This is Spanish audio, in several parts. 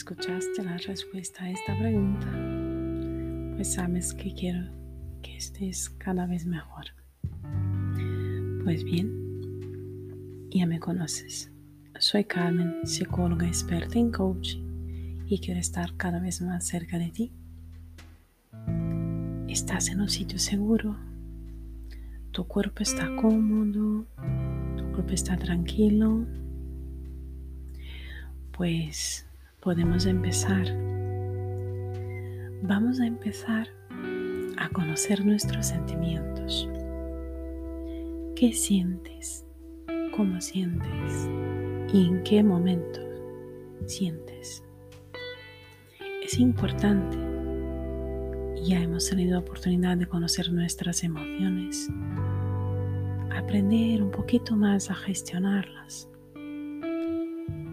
escuchaste la respuesta a esta pregunta, pues sabes que quiero que estés cada vez mejor. Pues bien, ya me conoces. Soy Carmen, psicóloga experta en coaching y quiero estar cada vez más cerca de ti. Estás en un sitio seguro, tu cuerpo está cómodo, tu cuerpo está tranquilo, pues podemos empezar. Vamos a empezar a conocer nuestros sentimientos. ¿Qué sientes? ¿Cómo sientes? ¿Y en qué momento sientes? Es importante. Ya hemos tenido oportunidad de conocer nuestras emociones, aprender un poquito más a gestionarlas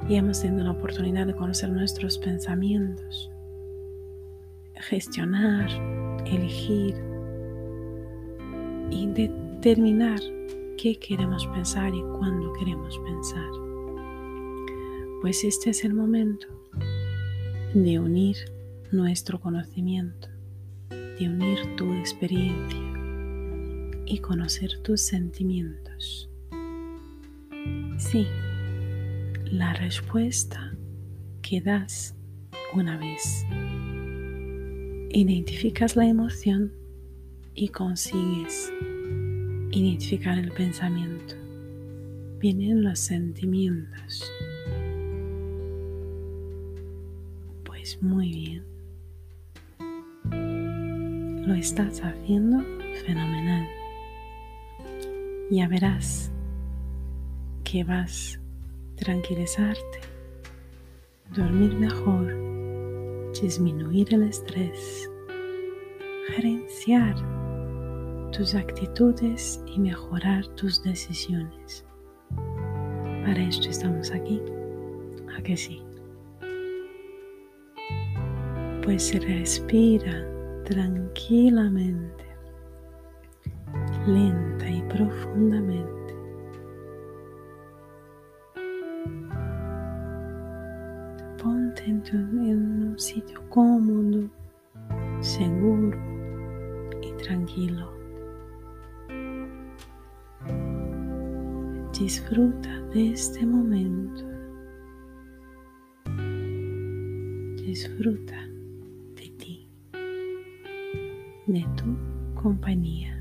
y hemos tenido la oportunidad de conocer nuestros pensamientos, gestionar, elegir y determinar qué queremos pensar y cuándo queremos pensar. Pues este es el momento de unir nuestro conocimiento, de unir tu experiencia y conocer tus sentimientos. Sí, la respuesta que das una vez. Identificas la emoción y consigues identificar el pensamiento. Vienen los sentimientos. Pues muy bien. Lo estás haciendo fenomenal. Ya verás que vas tranquilizarte, dormir mejor, disminuir el estrés, gerenciar tus actitudes y mejorar tus decisiones. Para esto estamos aquí, ¿a que sí? Pues respira tranquilamente, lenta y profundamente. En un sitio cómodo, seguro y tranquilo. Disfruta de este momento. Disfruta de ti, de tu compañía.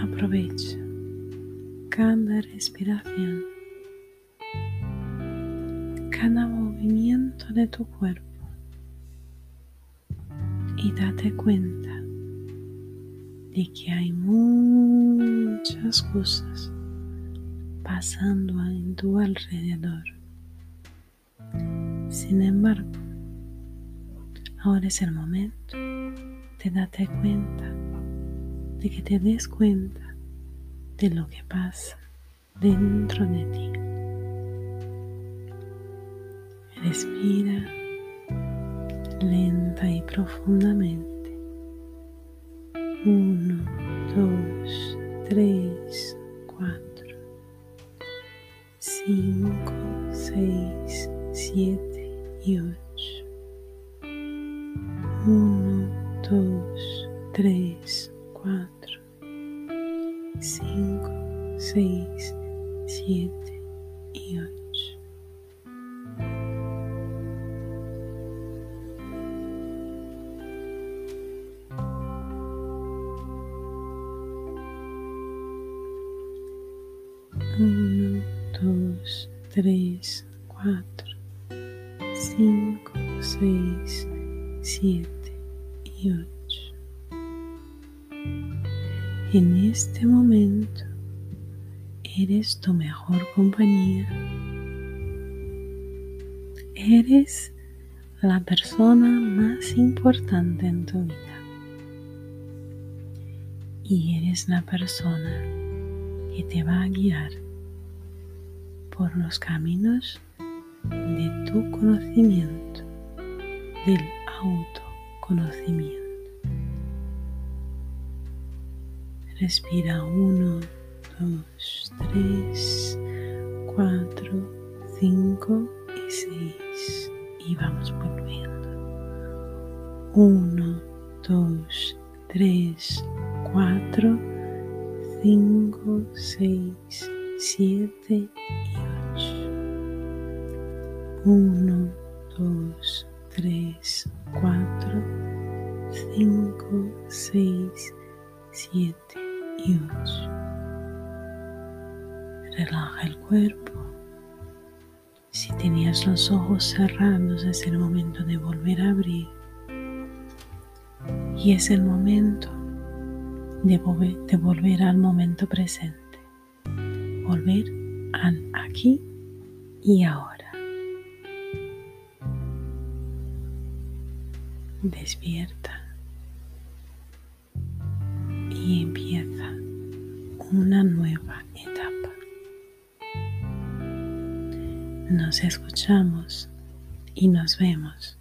Aprovecha cada respiración cada movimiento de tu cuerpo y date cuenta de que hay muchas cosas pasando en tu alrededor. Sin embargo, ahora es el momento de darte cuenta, de que te des cuenta de lo que pasa dentro de ti. Respira lenta y profundamente. Uno, dos, tres, cuatro, cinco, seis, siete y ocho. Uno, dos, tres, cuatro, cinco, seis, siete 1, 2, 3, 4, 5, 6, 7 y 8. En este momento eres tu mejor compañía. Eres la persona más importante en tu vida. Y eres la persona que te va a guiar por los caminos de tu conocimiento, del autoconocimiento. Respira uno, dos, tres, cuatro, 5 y 6 y vamos volviendo. 1, 2, 3, 4, 5, 6, 7 y 8. 1, 2, 3, 4, 5, 6, 7 y 8. Relaja el cuerpo. Si tenías los ojos cerrados es el momento de volver a abrir. Y es el momento de volver, de volver al momento presente. Volver al aquí y ahora. Despierta y empieza una nueva etapa. Nos escuchamos y nos vemos.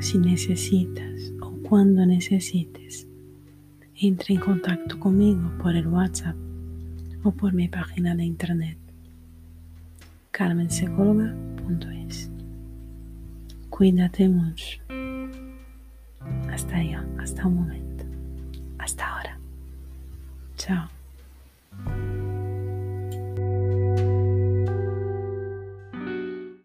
Si necesitas o cuando necesites, entre en contacto conmigo por el WhatsApp o por mi página de internet carmensecóloga.es. Cuídate mucho hasta allá, hasta un momento, hasta ahora. Chao.